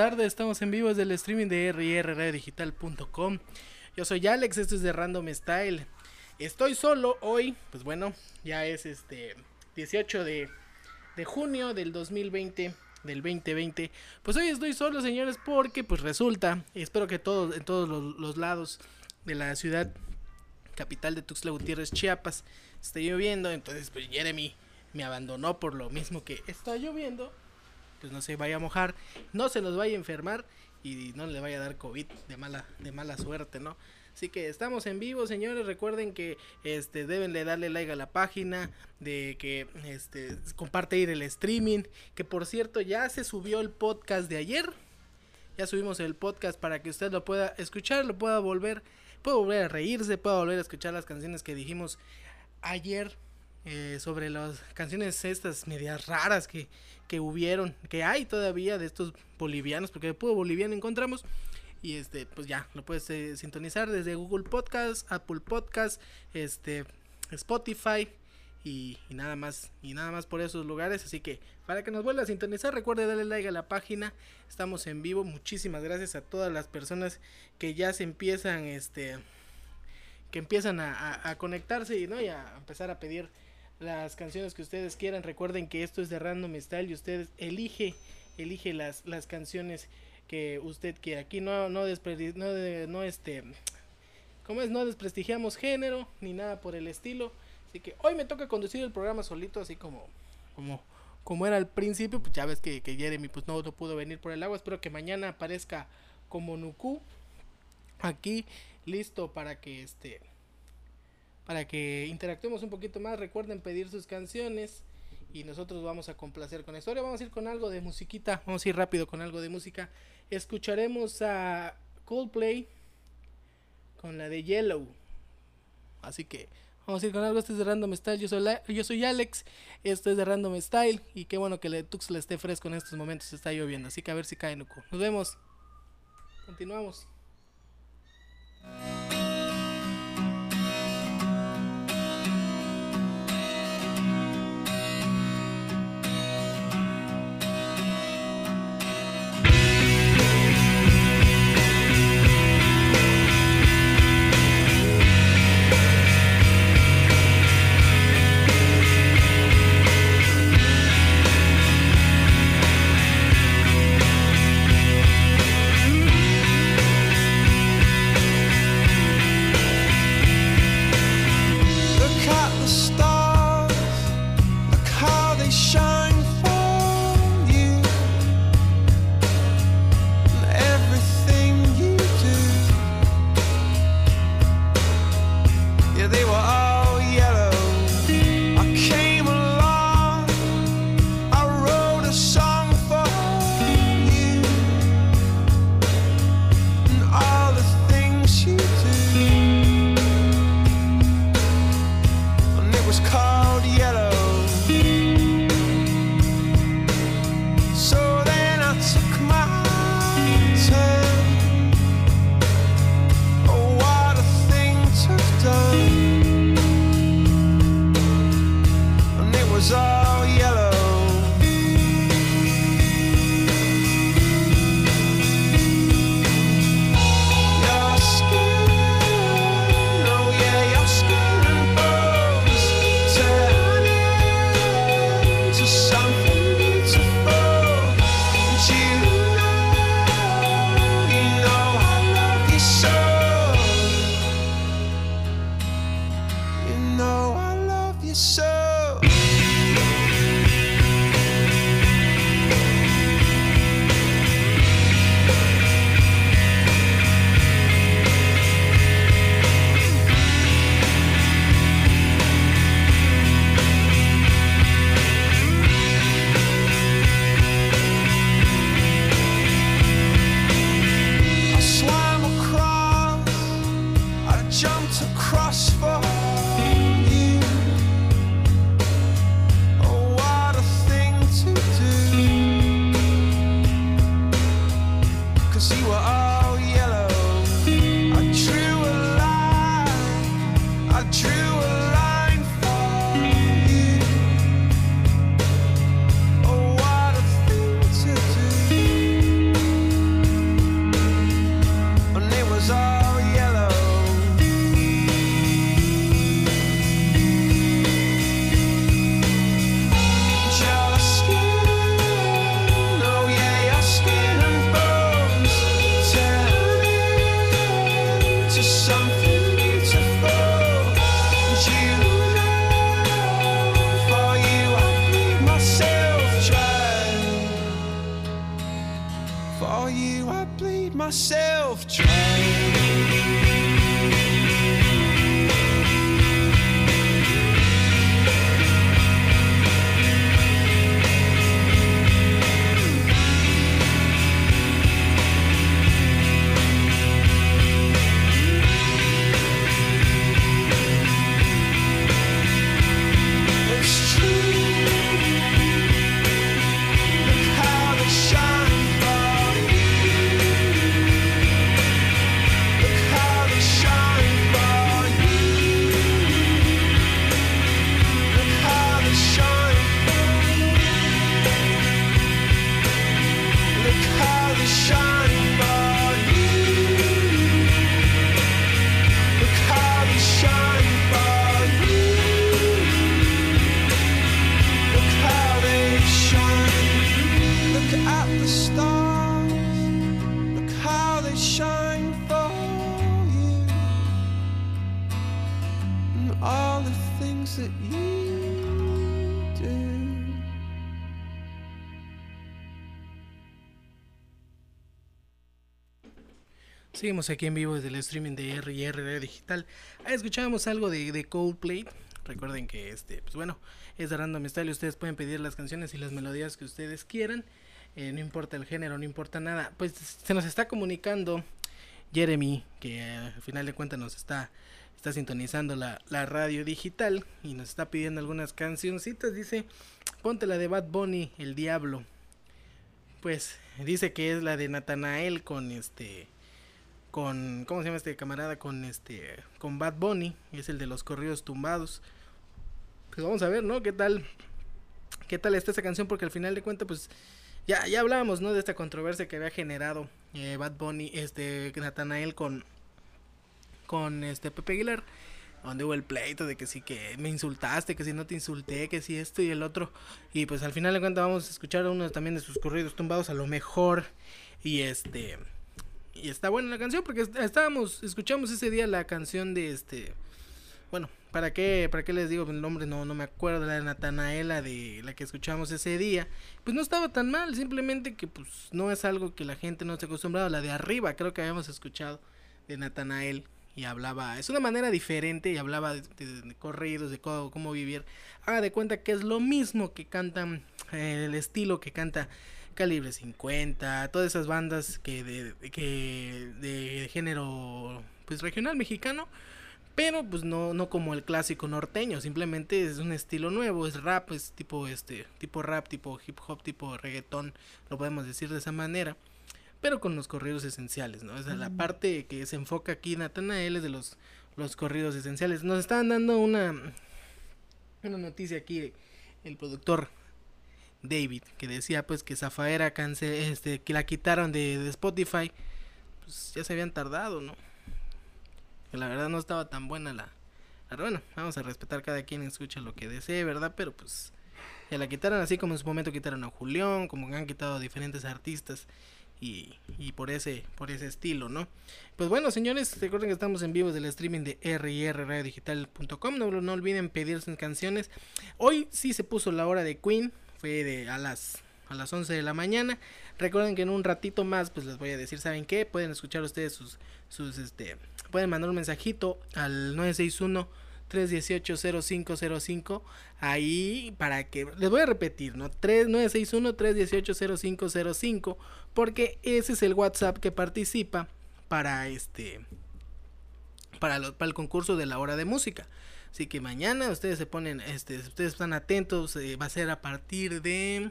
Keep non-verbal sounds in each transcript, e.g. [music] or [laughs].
tardes. Estamos en vivo desde el streaming de rrradiodigital.com. Yo soy Alex, esto es de Random Style. Estoy solo hoy, pues bueno, ya es este 18 de, de junio del 2020 del 2020. Pues hoy estoy solo, señores, porque pues resulta, espero que todos en todos los, los lados de la ciudad capital de Tuxtla Gutiérrez, Chiapas, esté lloviendo, entonces pues Jeremy me abandonó por lo mismo que está lloviendo, pues no se vaya a mojar, no se nos vaya a enfermar y no le vaya a dar COVID de mala, de mala suerte, ¿no? Así que estamos en vivo, señores. Recuerden que este deben de darle like a la página, de que este comparte ir el streaming, que por cierto ya se subió el podcast de ayer. Ya subimos el podcast para que usted lo pueda escuchar, lo pueda volver, pueda volver a reírse, pueda volver a escuchar las canciones que dijimos ayer eh, sobre las canciones estas medias raras que, que hubieron, que hay todavía de estos bolivianos, porque de puro boliviano encontramos. Y este, pues ya, lo puedes eh, sintonizar desde Google Podcast, Apple Podcast, este, Spotify y, nada más. Y nada más por esos lugares. Así que para que nos vuelva a sintonizar, recuerde darle like a la página. Estamos en vivo. Muchísimas gracias a todas las personas que ya se empiezan, este, que empiezan a conectarse y no y a empezar a pedir las canciones que ustedes quieran. Recuerden que esto es de Random Style y ustedes elige, elige las, las canciones que usted quiera. Aquí no, no, no, no este, es? No desprestigiamos género ni nada por el estilo. Así que hoy me toca conducir el programa solito, así como, como, como era al principio. Pues ya ves que, que Jeremy pues no pudo venir por el agua. Espero que mañana aparezca como Nuku aquí listo para que este para que interactuemos un poquito más. Recuerden pedir sus canciones y nosotros vamos a complacer con esto. Ahora vamos a ir con algo de musiquita. Vamos a ir rápido con algo de música. Escucharemos a Coldplay con la de Yellow. Así que vamos a ir con algo. Este es de Random Style. Yo soy, yo soy Alex. Esto es de Random Style. Y qué bueno que le Tux le esté fresco en estos momentos. Está lloviendo. Así que a ver si cae Nuco. Nos vemos. Continuamos. say Aquí en vivo desde el streaming de RR Digital. Escuchábamos algo de, Coldplay. Recuerden que este, pues bueno, es de Random Style. Ustedes pueden pedir las canciones y las melodías que ustedes quieran. Eh, no importa el género, no importa nada. Pues se nos está comunicando Jeremy, que al final de cuentas nos está, está sintonizando la, la radio digital y nos está pidiendo algunas cancioncitas. Dice, ponte la de Bad Bunny, El Diablo. Pues dice que es la de Natanael con este con ¿cómo se llama este camarada? con este con Bad Bunny, es el de los corridos tumbados. Pues vamos a ver, ¿no? ¿Qué tal? ¿Qué tal está esa canción? Porque al final de cuentas pues ya ya hablábamos, ¿no? de esta controversia que había generado eh, Bad Bunny, este Natanael con con este Pepe Aguilar donde hubo el pleito de que sí que me insultaste, que si no te insulté, que si esto y el otro. Y pues al final de cuentas vamos a escuchar uno también de sus corridos tumbados a lo mejor. Y este y está buena la canción porque est- estábamos escuchamos ese día la canción de este bueno, ¿para qué para qué les digo el nombre? No no me acuerdo la de Natanaela de la que escuchamos ese día. Pues no estaba tan mal, simplemente que pues no es algo que la gente no esté acostumbrado, la de arriba creo que habíamos escuchado de Natanael y hablaba, es una manera diferente y hablaba de corridos, de cómo, cómo vivir. Haga de cuenta que es lo mismo que cantan, eh, el estilo que canta Calibre 50, todas esas bandas que de, que de género pues regional mexicano, pero pues no no como el clásico norteño, simplemente es un estilo nuevo, es rap, es tipo este tipo rap, tipo hip hop, tipo reggaetón, lo podemos decir de esa manera pero con los corridos esenciales, ¿no? Es la parte que se enfoca aquí Natanael es de los, los corridos esenciales. Nos estaban dando una, una noticia aquí, el productor David, que decía pues que Zafaera cance, este, que la quitaron de, Spotify, pues ya se habían tardado, ¿no? Que la verdad no estaba tan buena la... Pero bueno, vamos a respetar cada quien escucha lo que desee, ¿verdad? Pero pues ya la quitaron así como en su momento quitaron a Julián, como que han quitado a diferentes artistas y, y por ese por ese estilo, ¿no? Pues bueno, señores, recuerden que estamos en vivo del streaming de rrradiodigital.com. No, no olviden pedir sus canciones. Hoy sí se puso la hora de Queen, fue de a las a las 11 de la mañana. Recuerden que en un ratito más pues les voy a decir, ¿saben qué? Pueden escuchar ustedes sus sus este pueden mandar un mensajito al 961 318-0505 ahí para que les voy a repetir, ¿no? 3961-318-0505 porque ese es el WhatsApp que participa para este para, lo- para el concurso de la hora de música. Así que mañana ustedes se ponen, este, ustedes están atentos, eh, va a ser a partir de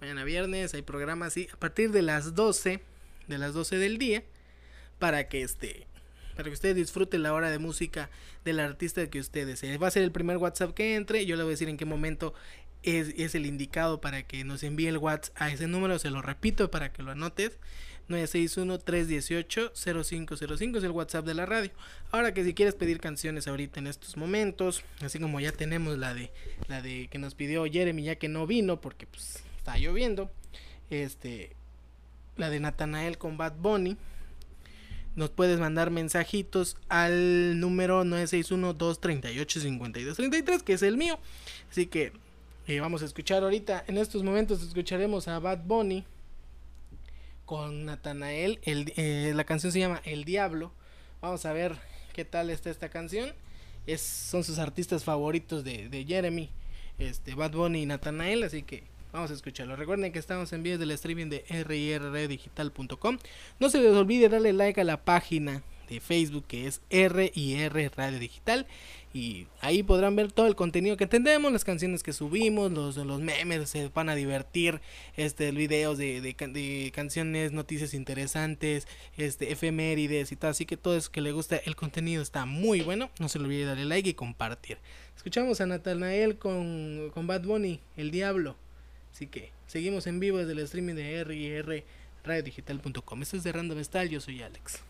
mañana viernes, hay programas así, a partir de las 12, de las 12 del día, para que este, para que ustedes disfruten la hora de música del artista que ustedes deseen. Va a ser el primer WhatsApp que entre, yo le voy a decir en qué momento es, es el indicado para que nos envíe el WhatsApp a ese número, se lo repito para que lo anotes. 961-318-0505 es el WhatsApp de la radio. Ahora que si quieres pedir canciones ahorita en estos momentos, así como ya tenemos la de la de que nos pidió Jeremy ya que no vino porque pues está lloviendo, este la de Natanael con Bad Bunny. Nos puedes mandar mensajitos al número 961-238-5233, que es el mío. Así que eh, vamos a escuchar ahorita. En estos momentos escucharemos a Bad Bunny con Natanael. El, eh, la canción se llama El Diablo. Vamos a ver qué tal está esta canción. Es, son sus artistas favoritos de, Jeremy, este, Bad Bunny y Natanael, así que vamos a escucharlo. Recuerden que estamos en vídeos del streaming de rirdigital.com. No se les olvide darle like a la página de Facebook que es RIR Radio Digital y ahí podrán ver todo el contenido que tendremos, las canciones que subimos, los, los memes, se van a divertir, este, videos de, de, canciones, noticias interesantes, este, efemérides y todo, así que todo eso que le gusta el contenido está muy bueno, no se le olvide darle like y compartir. Escuchamos a Natanael con, con Bad Bunny, El Diablo, así que seguimos en vivo desde el streaming de RIR radiodigital.com. Esto es de Random Style, yo soy Alex.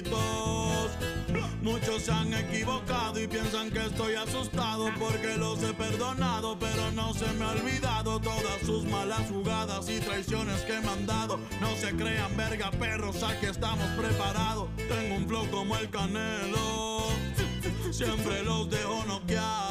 Muchos se han equivocado y piensan que estoy asustado porque los he perdonado, pero no se me ha olvidado todas sus malas jugadas y traiciones que me han dado. No se crean verga perros, aquí estamos preparados. Tengo un flow como el canelo, siempre los dejo noqueados.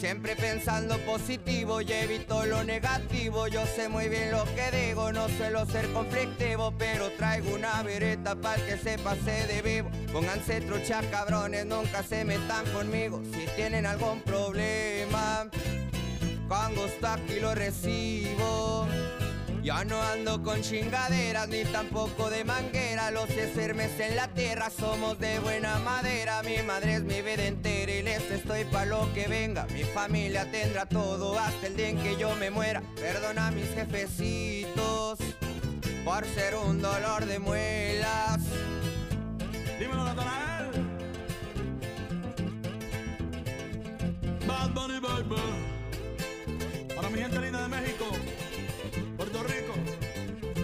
Siempre pensando positivo y evito lo negativo. Yo sé muy bien lo que digo, no suelo ser conflictivo, pero traigo una vereta para que se pase de vivo. Pónganse trucha cabrones, nunca se metan conmigo. Si tienen algún problema, con gusto aquí lo recibo. Ya no ando con chingaderas ni tampoco de manguera. Los sermes en la tierra somos de buena madera. Mi madre es mi vida entera y les estoy pa' lo que venga. Mi familia tendrá todo hasta el día en que yo me muera. Perdona a mis jefecitos por ser un dolor de muelas. Dímelo, Natanael. Bad Bunny Baby. Para mi gente linda de México,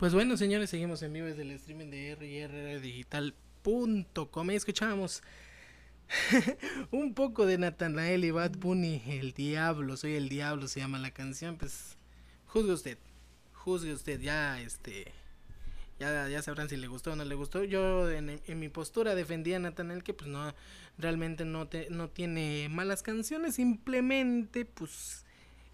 Pues bueno, señores, seguimos en vivo desde el streaming de rirdigital.com. Y escuchábamos [laughs] un poco de Nathanael y Bad Bunny, El Diablo, soy el Diablo, se llama la canción. Pues juzgue usted, juzgue usted, ya este. Ya, ya sabrán si le gustó o no le gustó. Yo en, mi postura defendía a Nathanael que pues no, realmente no, te, no tiene malas canciones, simplemente pues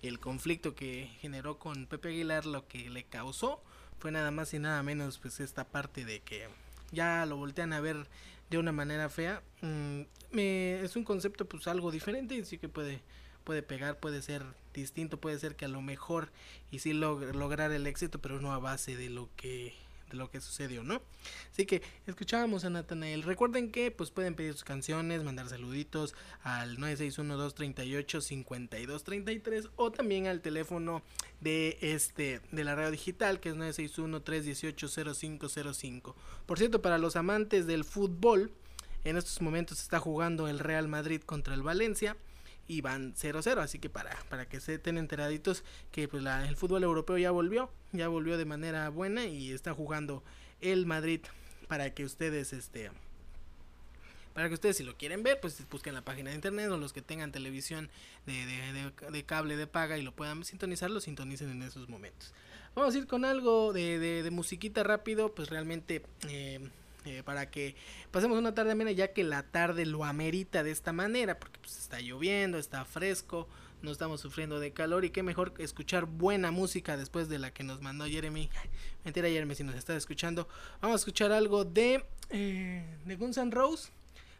el conflicto que generó con Pepe Aguilar lo que le causó fue nada más y nada menos pues esta parte de que ya lo voltean a ver de una manera fea mm, me, es un concepto pues algo diferente y sí que puede puede pegar puede ser distinto puede ser que a lo mejor y sí log- lograr el éxito pero no a base de lo que de lo que sucedió, ¿no? Así que escuchábamos a Nathanael. Recuerden que pues pueden pedir sus canciones, mandar saluditos al 961-238-5233 o también al teléfono de este de la radio digital que es 961-318-0505. Por cierto, para los amantes del fútbol, en estos momentos está jugando el Real Madrid contra el Valencia y van 0-0, así que para, para que se estén enteraditos que pues la, el fútbol europeo ya volvió, ya volvió de manera buena y está jugando el Madrid. Para que ustedes este para que ustedes si lo quieren ver pues busquen la página de internet o los que tengan televisión de, de, de, cable de paga y lo puedan sintonizar lo sintonicen en esos momentos. Vamos a ir con algo de, de musiquita rápido pues realmente eh, eh, para que pasemos una tarde amena ya que la tarde lo amerita de esta manera porque pues, está lloviendo, está fresco, no estamos sufriendo de calor y qué mejor escuchar buena música después de la que nos mandó Jeremy. Mentira Jeremy si nos estás escuchando. Vamos a escuchar algo de, eh, de Guns N' Roses,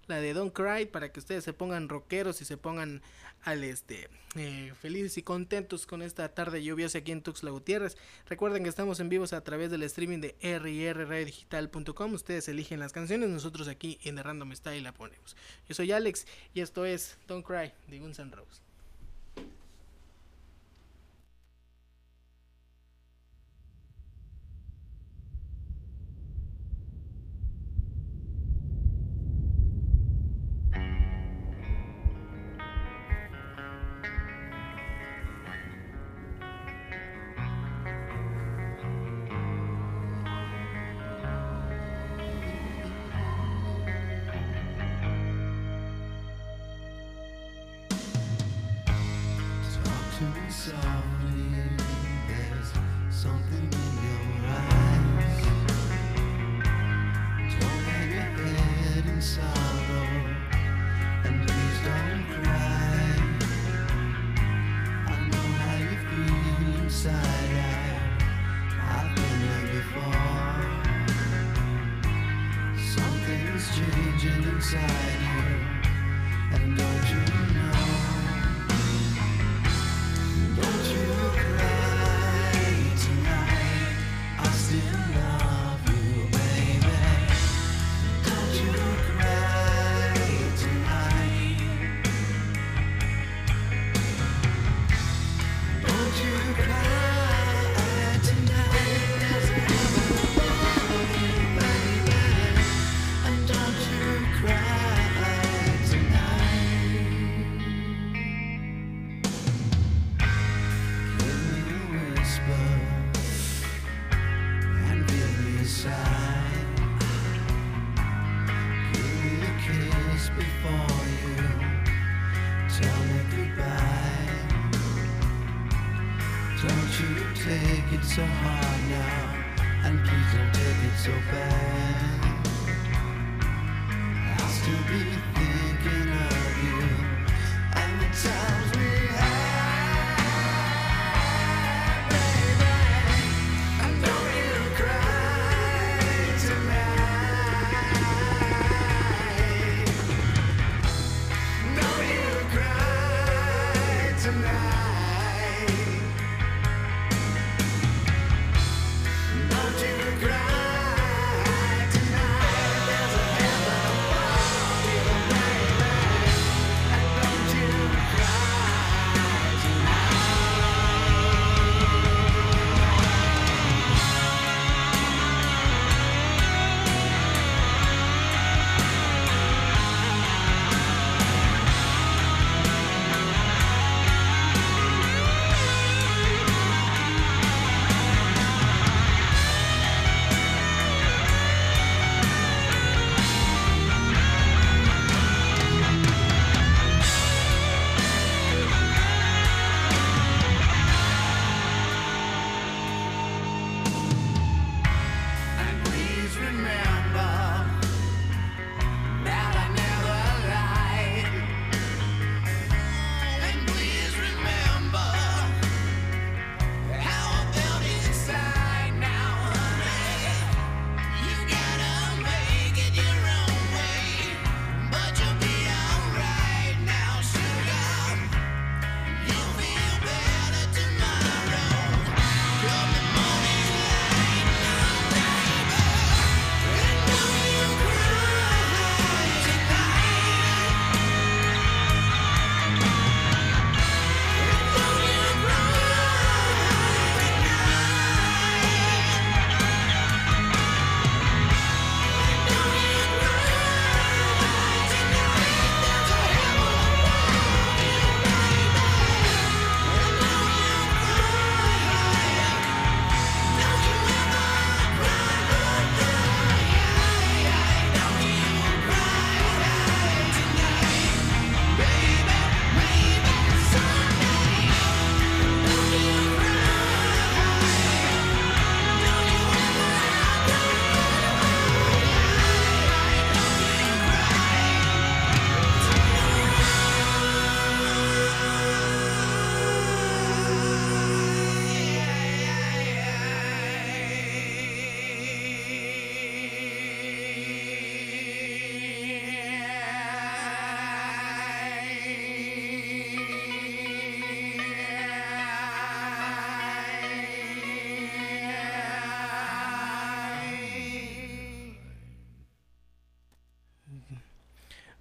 la de Don't Cry para que ustedes se pongan rockeros y se pongan al este eh, felices y contentos con esta tarde lluviosa aquí en Tuxtla Gutiérrez. Recuerden que estamos en vivos a través del streaming de rrradiodigital.com. Ustedes eligen las canciones, nosotros aquí en The Random Style la ponemos. Yo soy Alex y esto es Don't Cry de Guns N' Roses.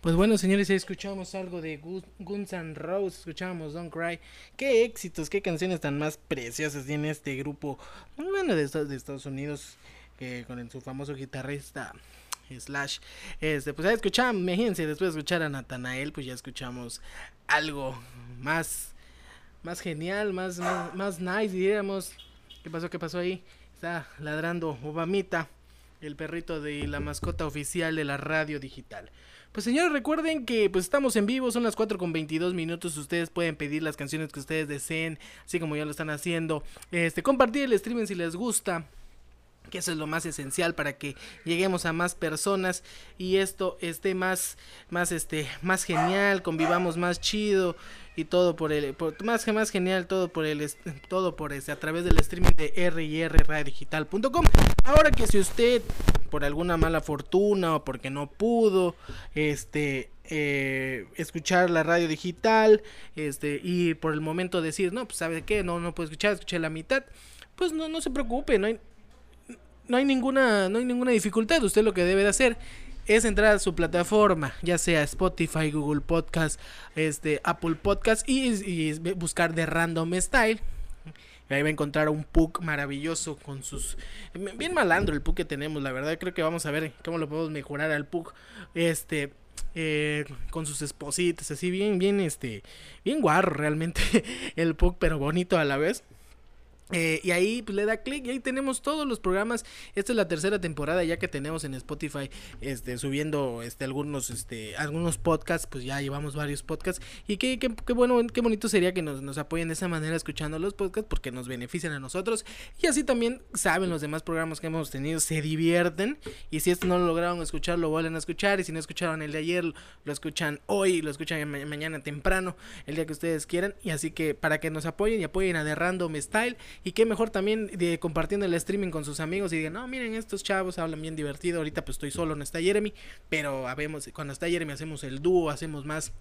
Pues bueno, señores, escuchamos algo de Gu- Guns N' Roses, escuchamos Don't Cry. Qué éxitos, qué canciones tan más preciosas tiene este grupo, bueno, de Estados, Unidos, que con su famoso guitarrista Slash. Este, pues ahí escuchamos, imagínense, después de escuchar a Natanael, pues ya escuchamos algo más, más genial, más, más, más nice, diríamos. ¿Qué pasó? ¿Qué pasó ahí? Está ladrando Obamita, el perrito de la mascota oficial de la radio digital. Pues señores, recuerden que pues estamos en vivo, son las 4 con 22 minutos, ustedes pueden pedir las canciones que ustedes deseen, así como ya lo están haciendo. Este, compartir el streaming si les gusta que eso es lo más esencial para que lleguemos a más personas y esto esté más más este más genial convivamos más chido y todo por el por, más que más genial todo por el todo por este a través del streaming de rrradiodigital.com ahora que si usted por alguna mala fortuna o porque no pudo este eh, escuchar la radio digital este y por el momento decir no pues sabe qué no no puedo escuchar escuché la mitad pues no no se preocupe no hay no hay ninguna no hay ninguna dificultad. Usted lo que debe de hacer es entrar a su plataforma, ya sea Spotify, Google Podcast, este Apple Podcast y, buscar de Random Style. Ahí va a encontrar un PUC maravilloso con sus bien malandro el PUC que tenemos, la verdad creo que vamos a ver cómo lo podemos mejorar al PUC. Este eh, con sus espositas, así bien, bien, este, bien guarro realmente [laughs] el PUC, pero bonito a la vez. Eh, y ahí pues, le da clic y ahí tenemos todos los programas. Esta es la tercera temporada ya que tenemos en Spotify este, subiendo este, algunos, este, algunos podcasts. Pues ya llevamos varios podcasts. Y qué, qué, qué bueno, qué bonito sería que nos, nos apoyen de esa manera escuchando los podcasts porque nos benefician a nosotros. Y así también saben los demás programas que hemos tenido, se divierten. Y si esto no lo lograron escuchar, lo vuelven a escuchar. Y si no escucharon el de ayer, lo escuchan hoy, lo escuchan ma- mañana temprano, el día que ustedes quieran. Y así que para que nos apoyen y apoyen a The Random Style. Y qué mejor también de compartiendo el streaming con sus amigos y digan, no, miren, estos chavos hablan bien divertido. Ahorita pues estoy solo, no está Jeremy. Pero habemos, cuando está Jeremy hacemos el dúo, hacemos más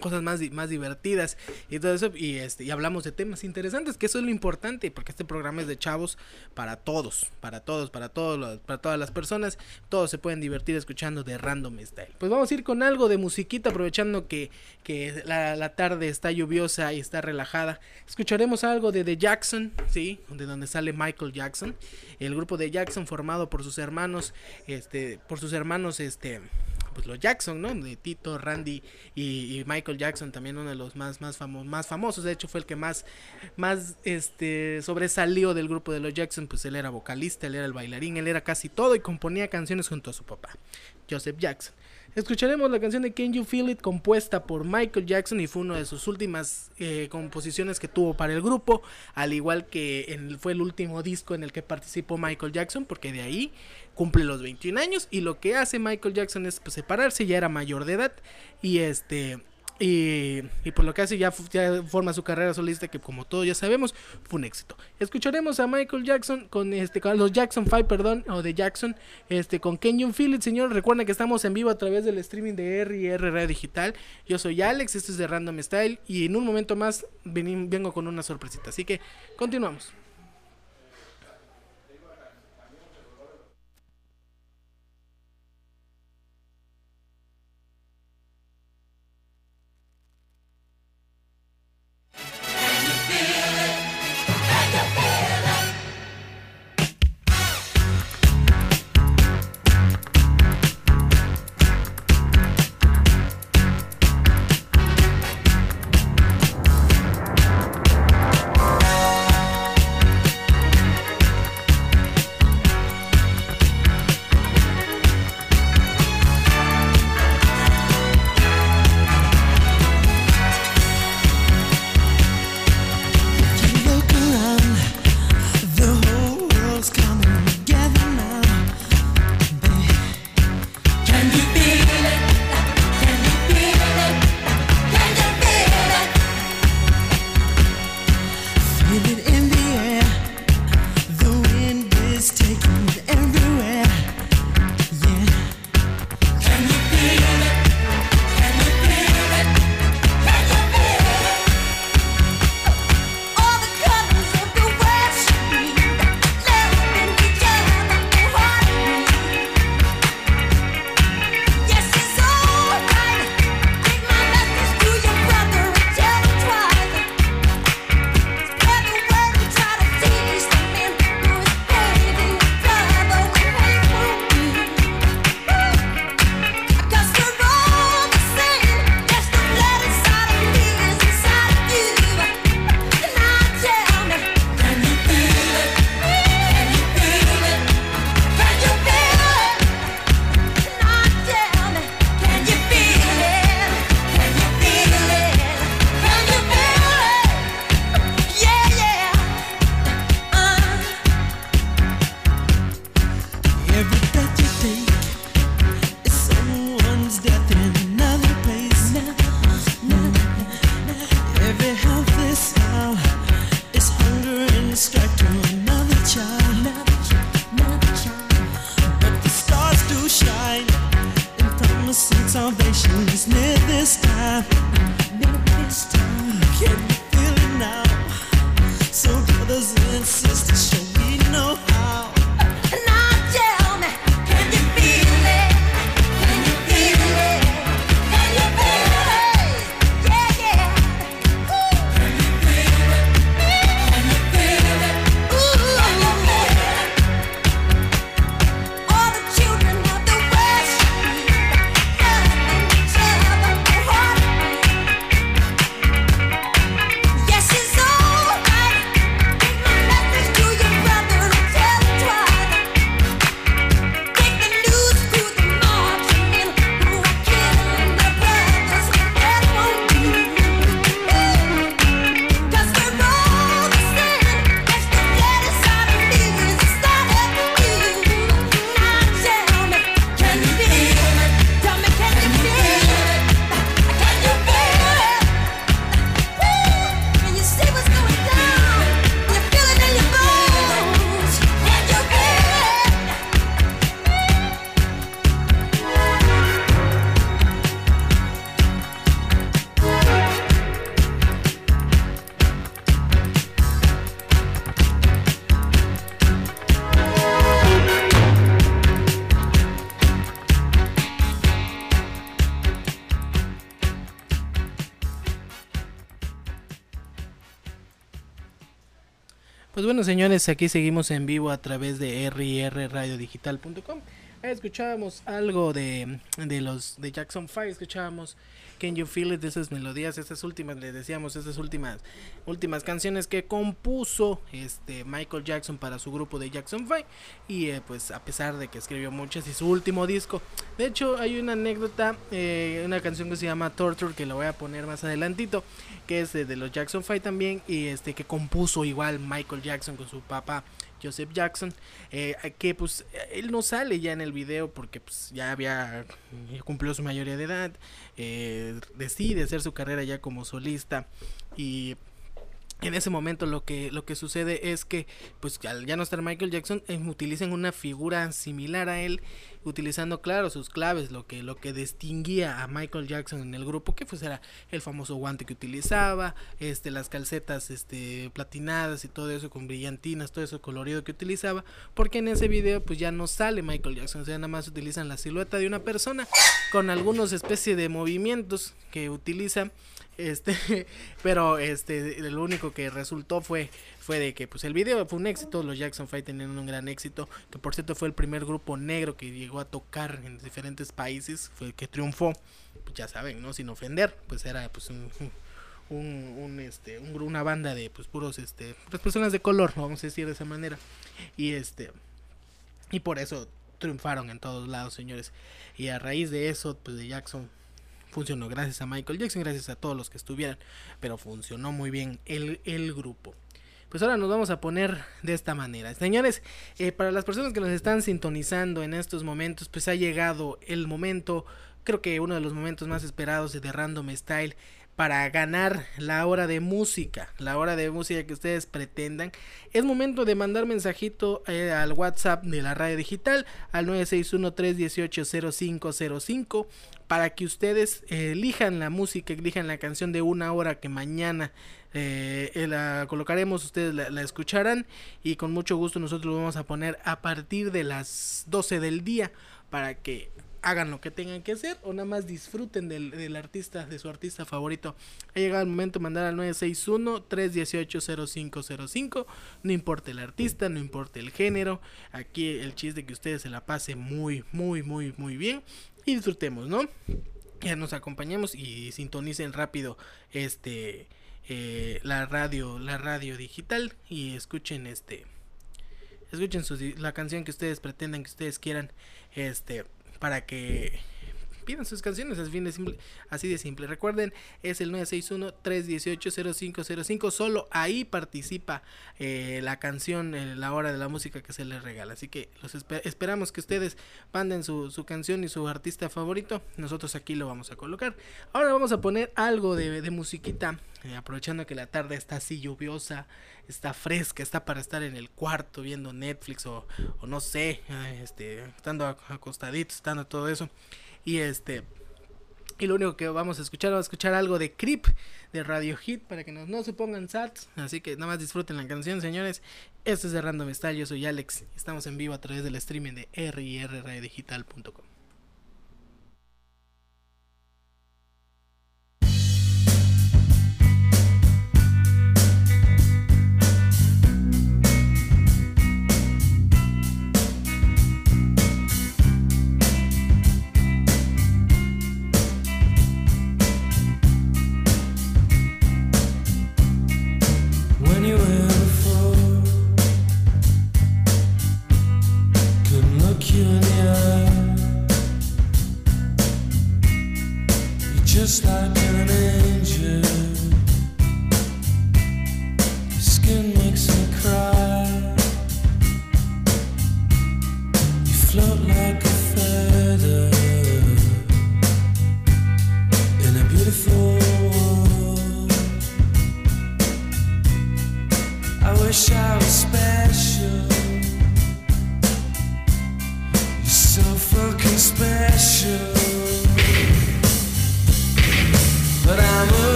cosas más, más divertidas y todo eso y este y hablamos de temas interesantes que eso es lo importante porque este programa es de chavos para todos para todos para todos para todas las personas todos se pueden divertir escuchando de random style. Pues vamos a ir con algo de musiquita aprovechando que, que la, la tarde está lluviosa y está relajada. Escucharemos algo de The Jackson sí de donde sale Michael Jackson el grupo de Jackson formado por sus hermanos este por sus hermanos este pues los Jackson, ¿no? De Tito, Randy y, Michael Jackson, también uno de los más, más famosos. De hecho, fue el que más, más este, sobresalió del grupo de los Jackson. Pues él era vocalista, él era el bailarín, él era casi todo y componía canciones junto a su papá, Joseph Jackson. Escucharemos la canción de Can You Feel It compuesta por Michael Jackson y fue una de sus últimas eh, composiciones que tuvo para el grupo, al igual que en- fue el último disco en el que participó Michael Jackson, porque de ahí cumple los 21 años y lo que hace Michael Jackson es pues, separarse, ya era mayor de edad y este y, y por lo que hace ya, forma su carrera solista que como todos ya sabemos fue un éxito. Escucharemos a Michael Jackson con este con los Jackson 5, perdón, o de Jackson, este con Feel It, señor. Recuerden que estamos en vivo a través del streaming de R&R Radio Digital. Yo soy Alex, esto es de Random Style y en un momento más vengo con una sorpresita. Así que continuamos. Bueno, señores, aquí seguimos en vivo a través de rrradiodigital.com. Escuchábamos algo de, de los de Jackson 5, escuchábamos Can You Feel It, esas melodías, estas últimas, les decíamos, estas últimas últimas canciones que compuso este Michael Jackson para su grupo de Jackson 5 y eh, pues a pesar de que escribió muchas y su último disco. De hecho, hay una anécdota, eh, una canción que se llama Torture que la voy a poner más adelantito, que es de, de los Jackson 5 también y este que compuso igual Michael Jackson con su papá Joseph Jackson, eh, que pues él no sale ya en el video porque pues ya había cumplió su mayoría de edad, eh, decide hacer su carrera ya como solista y en ese momento lo que lo que sucede es que pues al ya no estar Michael Jackson eh, utilizan una figura similar a él utilizando claro sus claves lo que lo que distinguía a Michael Jackson en el grupo que pues era el famoso guante que utilizaba este las calcetas este platinadas y todo eso con brillantinas todo eso colorido que utilizaba porque en ese video pues ya no sale Michael Jackson o sea nada más utilizan la silueta de una persona con algunos especie de movimientos que utiliza este [laughs] pero este lo único que resultó fue fue de que pues el video fue un éxito los Jackson 5 tenían un gran éxito que por cierto fue el primer grupo negro que llegó a tocar en diferentes países fue el que triunfó pues ya saben no sin ofender pues era pues un, un, este un una banda de pues puros este pues, personas de color vamos a decir de esa manera. Y este y por eso triunfaron en todos lados señores. Y a raíz de eso pues de Jackson funcionó gracias a Michael Jackson, gracias a todos los que estuvieran, pero funcionó muy bien el, el grupo. Pues ahora nos vamos a poner de esta manera. Señores, eh, para las personas que nos están sintonizando en estos momentos, pues ha llegado el momento, creo que uno de los momentos más esperados de Random Style para ganar la hora de música, la hora de música que ustedes pretendan. Es momento de mandar mensajito eh, al WhatsApp de la radio digital al 961-318-0505 para que ustedes eh, elijan la música, elijan la canción de una hora que mañana eh, la colocaremos, ustedes la, la escucharán y con mucho gusto nosotros lo vamos a poner a partir de las 12 del día para que hagan lo que tengan que hacer o nada más disfruten del, del artista, de su artista favorito. Ha llegado el momento de mandar al 961-318-0505. No importa el artista, no importa el género. Aquí el chiste es que ustedes se la pasen muy, muy, muy, muy bien y disfrutemos, ¿no? Ya nos acompañemos y sintonicen rápido este eh, la radio, la radio digital y escuchen este escuchen su, la canción que ustedes pretendan que ustedes quieran este para que pidan sus canciones así de simple, así de simple. Recuerden, es el 961-318-0505. Solo ahí participa eh, la canción, eh, la hora de la música que se les regala. Así que los esper esperamos que ustedes manden su, su, canción y su artista favorito. Nosotros aquí lo vamos a colocar. Ahora vamos a poner algo de, de musiquita. Eh, aprovechando que la tarde está así lluviosa, está fresca, está para estar en el cuarto viendo Netflix o, o no sé, este, estando acostaditos, estando todo eso. Y este. Y lo único que vamos a escuchar, vamos a escuchar algo de Creep de Radio Hit para que no, no se pongan sats. Así que nada más disfruten la canción, señores. Esto es de Random Style, yo soy Alex. Estamos en vivo a través del streaming de rrradiodigital.com. just like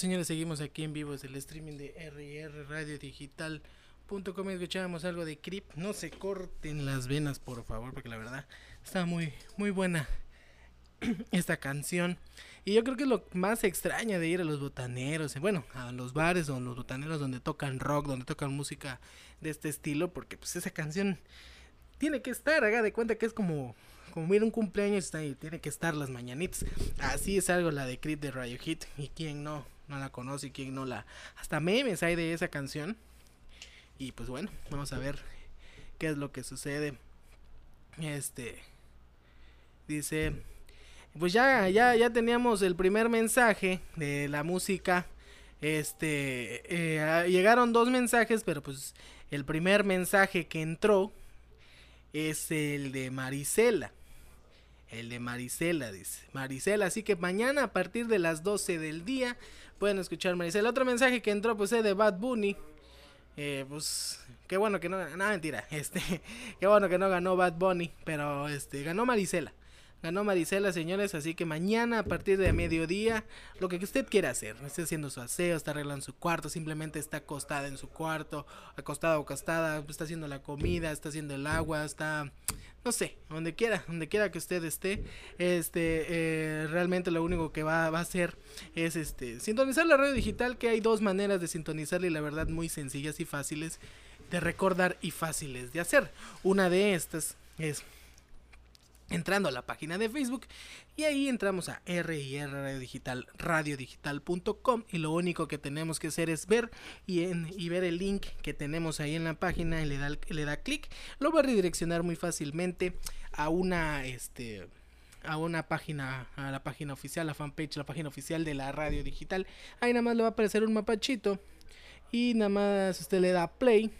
señores, seguimos aquí en vivo desde el streaming de RR Radio Digital.com. Escuchábamos algo de Creep. No se corten las venas, por favor, porque la verdad está muy, muy buena [clears throat] esta canción. Y yo creo que es lo más extraña de ir a los botaneros, eh, bueno, a los bares o los botaneros donde tocan rock, donde tocan música de este estilo, porque pues esa canción tiene que estar, haga de cuenta que es como como mira un cumpleaños está tiene que estar las mañanitas. Así es algo la de Creed de Radio Hit y quien no no la conoce y quien no la hasta memes hay de esa canción. Y pues bueno, vamos a ver qué es lo que sucede. Este dice pues ya ya ya teníamos el primer mensaje de la música. Este eh, llegaron dos mensajes, pero pues el primer mensaje que entró es el de Marisela. El de Marisela, dice. Marisela, así que mañana a partir de las 12 del día pueden escuchar Marisela. Otro mensaje que entró pues es de Bad Bunny. Eh, pues qué bueno que no, no mentira, [laughs] este, qué bueno que no ganó Bad Bunny, pero este ganó Marisela. Ganó Marisela, señores, así que mañana a partir de mediodía, lo que usted quiera hacer, esté haciendo su aseo, está arreglando su cuarto, simplemente está acostada en su cuarto, acostada o acostada, está haciendo la comida, está haciendo el agua, está, no sé, donde quiera, donde quiera que usted esté, este, eh, realmente lo único que va, va a hacer es, este, sintonizar la radio digital, que hay dos maneras de sintonizarla y la verdad muy sencillas y fáciles de recordar y fáciles de hacer. Una de estas es entrando a la página de Facebook y ahí entramos a RIR Radio Digital, radiodigital.com y lo único que tenemos que hacer es ver y, ver el link que tenemos ahí en la página y le da, le da clic, lo va a redireccionar muy fácilmente a una este a una página, a la página oficial, la fanpage, la página oficial de la radio digital. Ahí nada más le va a aparecer un mapachito y nada más usted le da play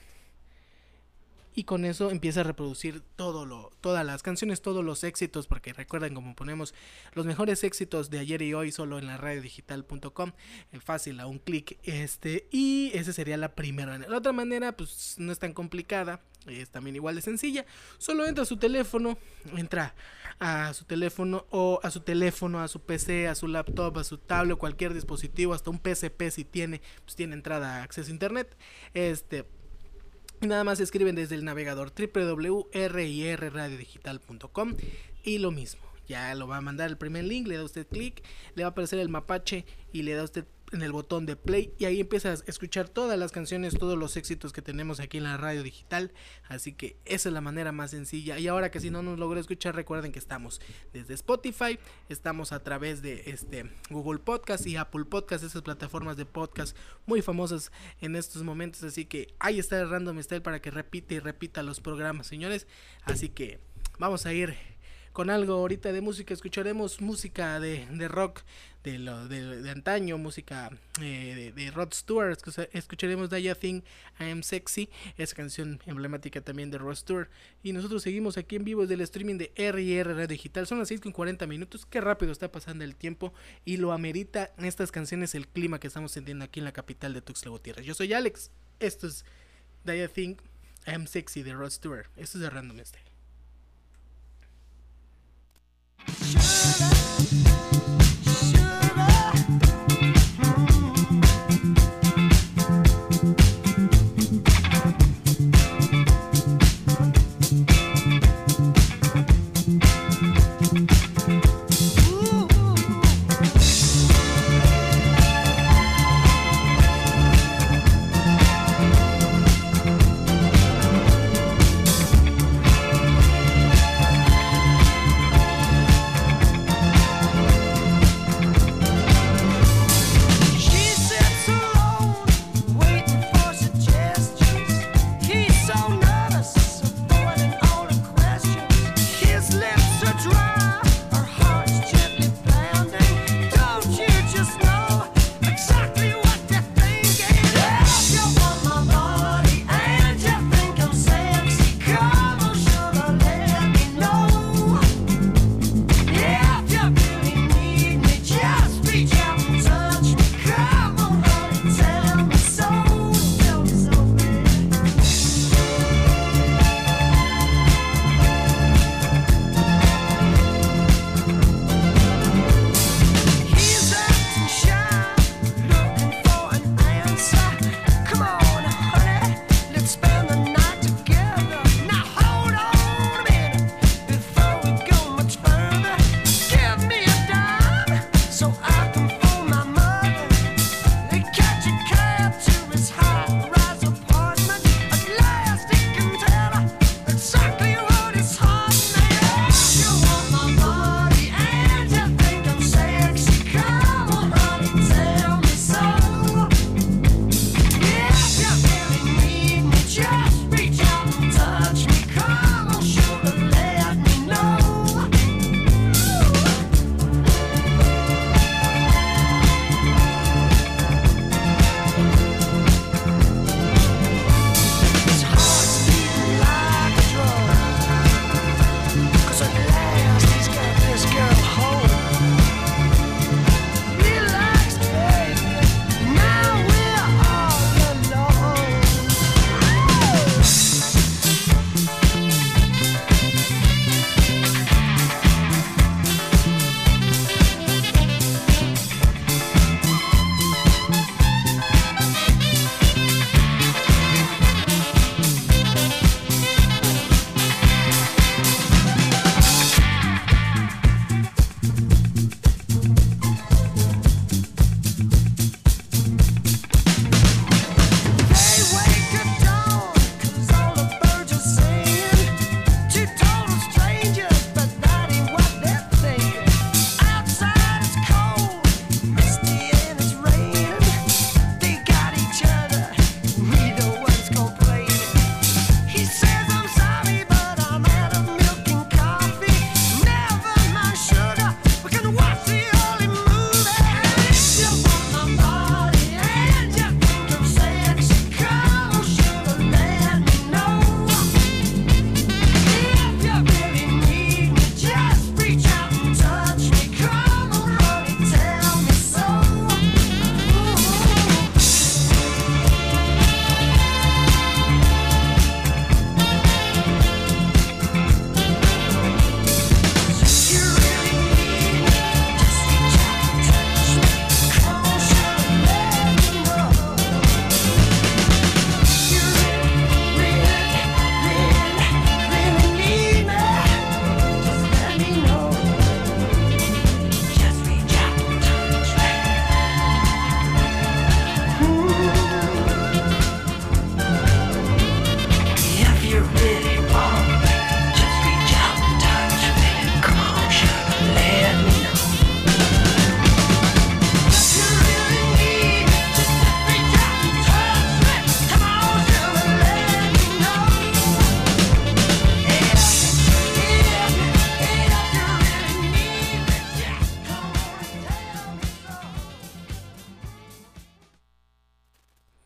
y con eso empieza a reproducir todo lo, todas las canciones, todos los éxitos, porque recuerden como ponemos los mejores éxitos de ayer y hoy solo en la radiodigital.com, fácil a un clic, este, y esa sería la primera manera. La otra manera, pues no es tan complicada, es también igual de sencilla, solo entra a su teléfono, entra a su teléfono o a su teléfono, a su PC, a su laptop, a su tablet, cualquier dispositivo, hasta un PSP si tiene, pues tiene entrada a acceso a internet, este nada más escriben desde el navegador www.rirradiodigital.com y lo mismo. ya lo va a mandar el primer link, le da usted clic, le va a aparecer el mapache y le da usted en el botón de play y ahí empieza a escuchar todas las canciones, todos los éxitos que tenemos aquí en la radio digital. Así que esa es la manera más sencilla. Y ahora que si no nos logró escuchar, recuerden que estamos desde Spotify, estamos a través de este Google Podcast y Apple Podcast, esas plataformas de podcast muy famosas en estos momentos. Así que ahí está el Random Style para que repite y repita los programas, señores. Así que vamos a ir con algo ahorita de música. Escucharemos música de, de rock de, lo, de, de antaño, música eh, de, Rod Stewart. Escucharemos Daya Thing, I Am Sexy, esa canción emblemática también de Rod Stewart. Y nosotros seguimos aquí en vivo del streaming de RR Radio Digital. Son las 6 con 40 minutos. Qué rápido está pasando el tiempo y lo amerita en estas canciones el clima que estamos sintiendo aquí en la capital de Tuxtla Gutiérrez. Yo soy Alex. Esto es Daya Thing, I Am Sexy de Rod Stewart. Esto es de Random Style. Sure.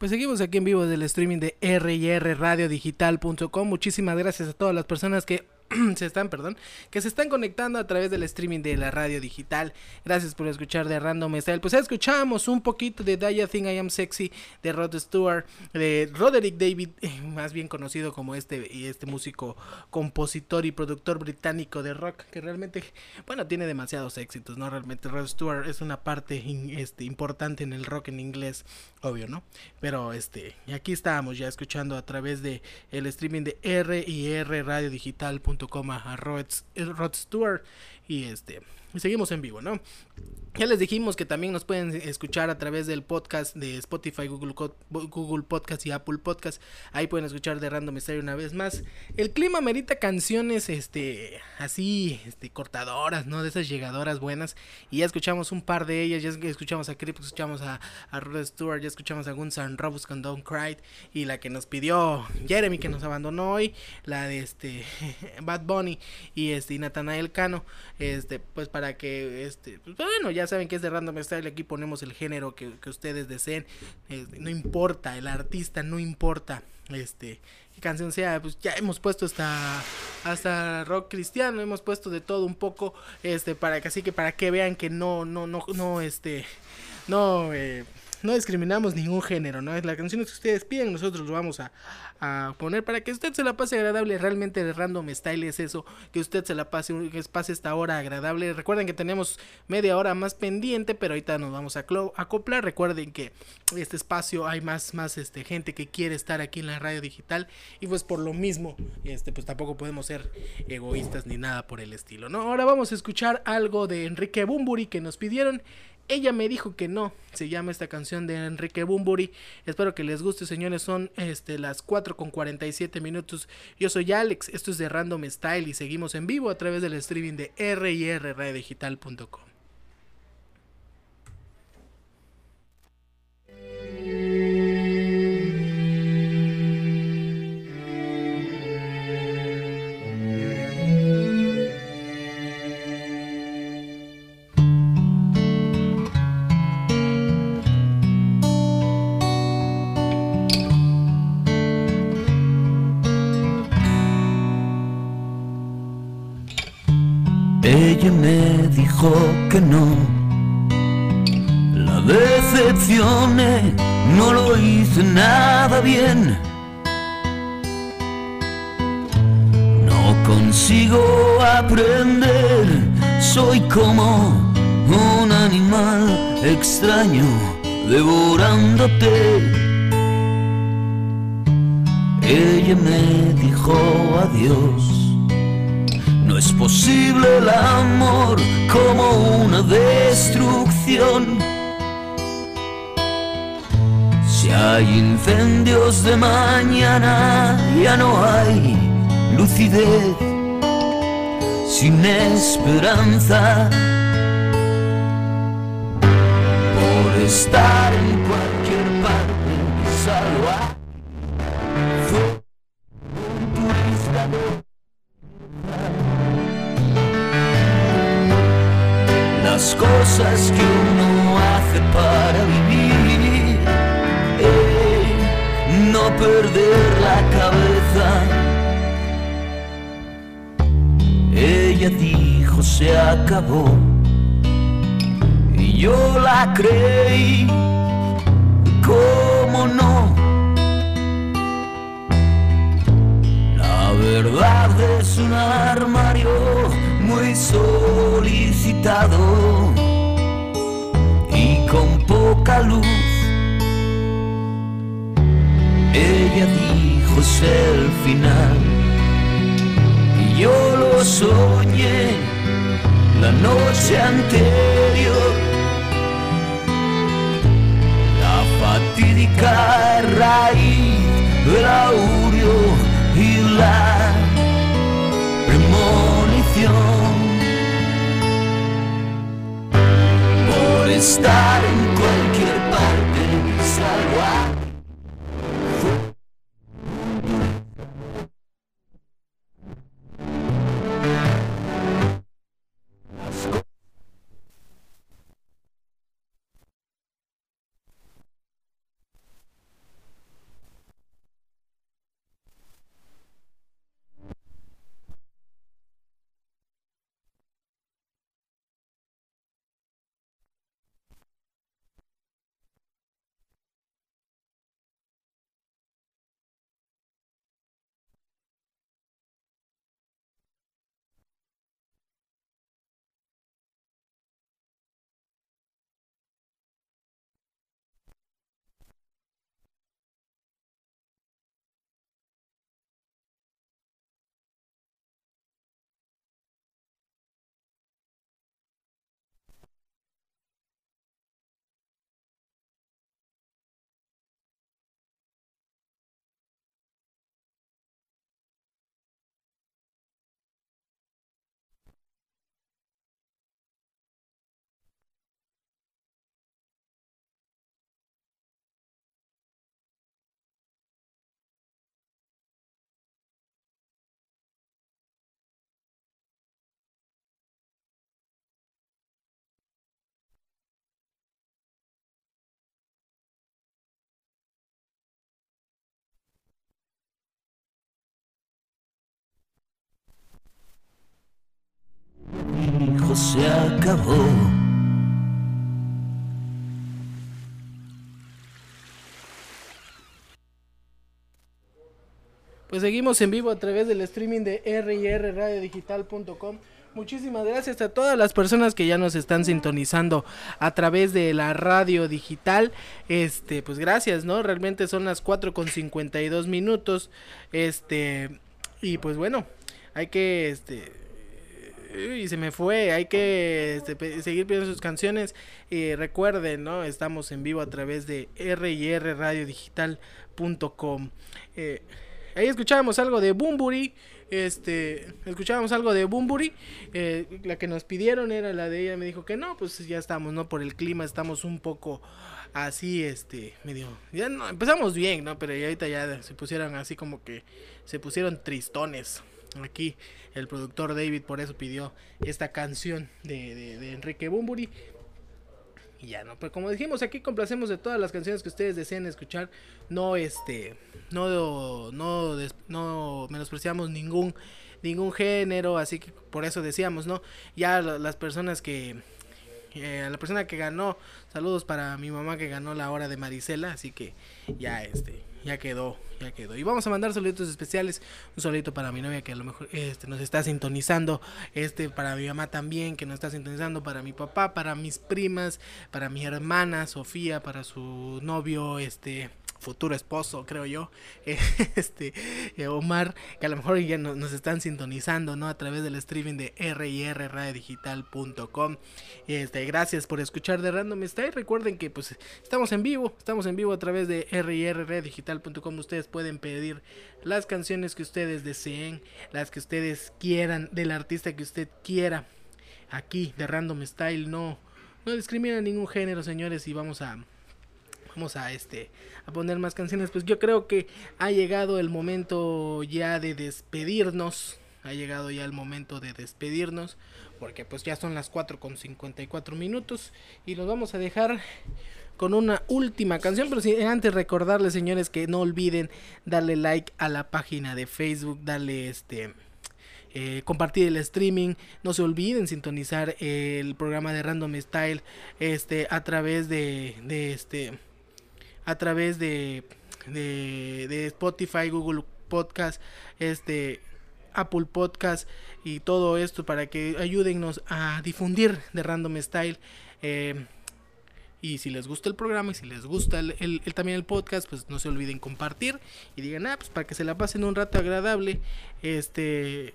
Pues seguimos aquí en vivo del streaming de rrradiodigital.com. Muchísimas gracias a todas las personas que [clears throat] se están, perdón, que se están conectando a través del streaming de la radio digital. Gracias por escuchar de Random Style. Pues escuchamos un poquito de Daya Think I Am Sexy de Rod Stewart, de Roderick David, eh, más bien conocido como este este músico, compositor y productor británico de rock que realmente, bueno, tiene demasiados éxitos, ¿no? Realmente Rod Stewart es una parte este, importante en el rock en inglés, obvio, ¿no? Pero este, aquí estábamos ya escuchando a través de el streaming de R y R radiodigital.com a Rod, Rod Stewart y este, seguimos en vivo, ¿no? Ya les dijimos que también nos pueden escuchar a través del podcast de Spotify, Google, Google Podcast y Apple Podcast. Ahí pueden escuchar de Random Mystery una vez más. El clima merita canciones este así este cortadoras, ¿no? De esas llegadoras buenas. Y ya escuchamos un par de ellas. Ya escuchamos a Creep, escuchamos a, a Rod Stewart, ya escuchamos a Guns N' Roses con Don't Cry. Y la que nos pidió Jeremy, que nos abandonó hoy. La de este [laughs] Bad Bunny y este y Nathanael Cano. Este, pues para que este, pues bueno, ya saben que es de Random Style, aquí ponemos el género que, que ustedes deseen, eh, no importa, el artista no importa, este, qué canción sea, pues ya hemos puesto hasta, hasta rock cristiano, hemos puesto de todo un poco, este, para que así que para que vean que no, no, no, no, este, no, eh, no discriminamos ningún género, ¿no? Las canciones que ustedes piden, nosotros lo vamos a, a poner para que usted se la pase agradable. Realmente de Random Style es eso, que usted se la pase, que pase esta hora agradable. Recuerden que tenemos media hora más pendiente, pero ahorita nos vamos a acoplar. Recuerden que este espacio hay más, más este, gente que quiere estar aquí en la radio digital y pues por lo mismo, este, pues tampoco podemos ser egoístas ni nada por el estilo, ¿no? Ahora vamos a escuchar algo de Enrique Bumburi que nos pidieron. Ella me dijo que no. Se llama esta canción de Enrique Bumburi. Espero que les guste, señores. Son este, las 4 con 47 minutos. Yo soy Alex. Esto es de Random Style. Y seguimos en vivo a través del streaming de rrradiodigital.com. que no. La decepcioné, no lo hice nada bien. No consigo aprender, soy como un animal extraño devorándote. Ella me dijo adiós. Posible el amor como una destrucción. Si hay incendios de mañana, ya no hay lucidez sin esperanza. Por estar Ella dijo es el final y yo lo soñé la noche anterior. La fatídica raíz del aurio y la premonición por estar en cualquier se acabó. Pues seguimos en vivo a través del streaming de rrradiodigital.com. Muchísimas gracias a todas las personas que ya nos están sintonizando a través de la radio digital. Este, pues gracias, ¿no? Realmente son las 4 con 52 minutos. Este, y pues bueno, hay que este y se me fue, hay que este, seguir pidiendo sus canciones y recuerden, ¿no? Estamos en vivo a través de rrradiodigital.com. Eh, ahí escuchábamos algo de Bumburi, este, escuchábamos algo de Bumburi, eh, la que nos pidieron era la de ella, me dijo que no, pues ya estamos, ¿no? Por el clima estamos un poco así, este, medio, ya no, empezamos bien, ¿no? Pero ya ahorita ya se pusieron así como que se pusieron tristones. Aquí el productor David por eso pidió esta canción de, de, Enrique Bumburi. Y ya no, pero como dijimos aquí complacemos de todas las canciones que ustedes deseen escuchar. No este, no, no, no menospreciamos ningún, ningún género, así que por eso decíamos, ¿no? Ya la- las personas que, eh, la persona que ganó, saludos para mi mamá que ganó la hora de Marisela, así que ya este, ya quedó, ya quedó. Y vamos a mandar saluditos especiales, un saludito para mi novia que a lo mejor este nos está sintonizando, este para mi mamá también que nos está sintonizando, para mi papá, para mis primas, para mi hermana Sofía, para su novio este futuro esposo, creo yo, [laughs] este eh, Omar, que a lo mejor ya no- nos están sintonizando, ¿no? A través del streaming de rrradiodigital.com. Este, gracias por escuchar de Random Style. Recuerden que pues estamos en vivo, estamos en vivo a través de rrradiodigital.com. Ustedes pueden pedir las canciones que ustedes deseen, las que ustedes quieran, del artista que usted quiera. Aquí de Random Style no no discrimina ningún género, señores, y vamos a vamos a este a poner más canciones pues yo creo que ha llegado el momento ya de despedirnos ha llegado ya el momento de despedirnos porque pues ya son las 4 con 54 minutos y los vamos a dejar con una última canción pero antes recordarles señores que no olviden darle like a la página de Facebook darle este eh, compartir el streaming. No se olviden sintonizar el programa de Random Style este, a través de, de este a través de, de, de Spotify, Google Podcast, este Apple Podcast y todo esto para que ayúdennos a difundir de Random Style. eh, y si les gusta el programa y si les gusta el, el- también el podcast, pues no se olviden compartir y digan, ah, pues para que se la pasen un rato agradable, este,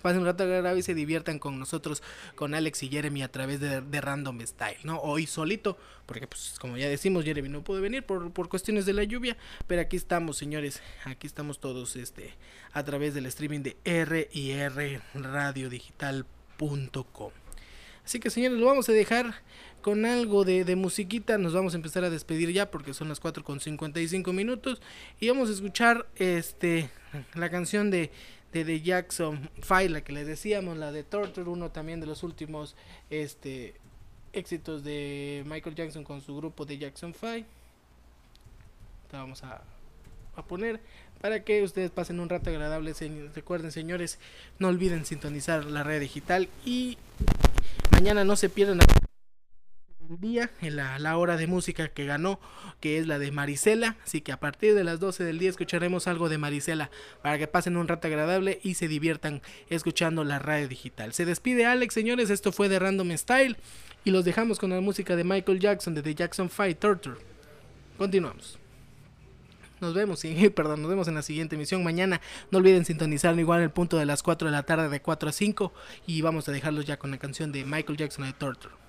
pasen un rato agradable y se diviertan con nosotros, con Alex y Jeremy a través de, Random Style, ¿no? Hoy solito, porque pues como ya decimos, Jeremy no puede venir por, por cuestiones de la lluvia, pero aquí estamos, señores, aquí estamos todos, este, a través del streaming de R y R radiodigital.com. Así que señores, lo vamos a dejar con algo de, de musiquita. Nos vamos a empezar a despedir ya porque son las 4 con 55 minutos. Y vamos a escuchar este la canción de, de The Jackson 5, la que les decíamos, la de Torture, uno también de los últimos este éxitos de Michael Jackson con su grupo de Jackson 5. La vamos a, a poner para que ustedes pasen un rato agradable. Se- Recuerden, señores, no olviden sintonizar la red digital y mañana no se pierdan día en la, hora de música que ganó que es la de Marisela. Así que a partir de las 12 del día escucharemos algo de Marisela para que pasen un rato agradable y se diviertan escuchando la radio digital. Se despide Alex señores. Esto fue de Random Style. Y los dejamos con la música de Michael Jackson de The Jackson 5 Torture. Continuamos. Nos vemos, sí, [laughs] perdón, nos vemos en la siguiente emisión mañana. No olviden sintonizar igual el punto de las 4 de la tarde de 4 a 5 y vamos a dejarlos ya con la canción de Michael Jackson de Torture.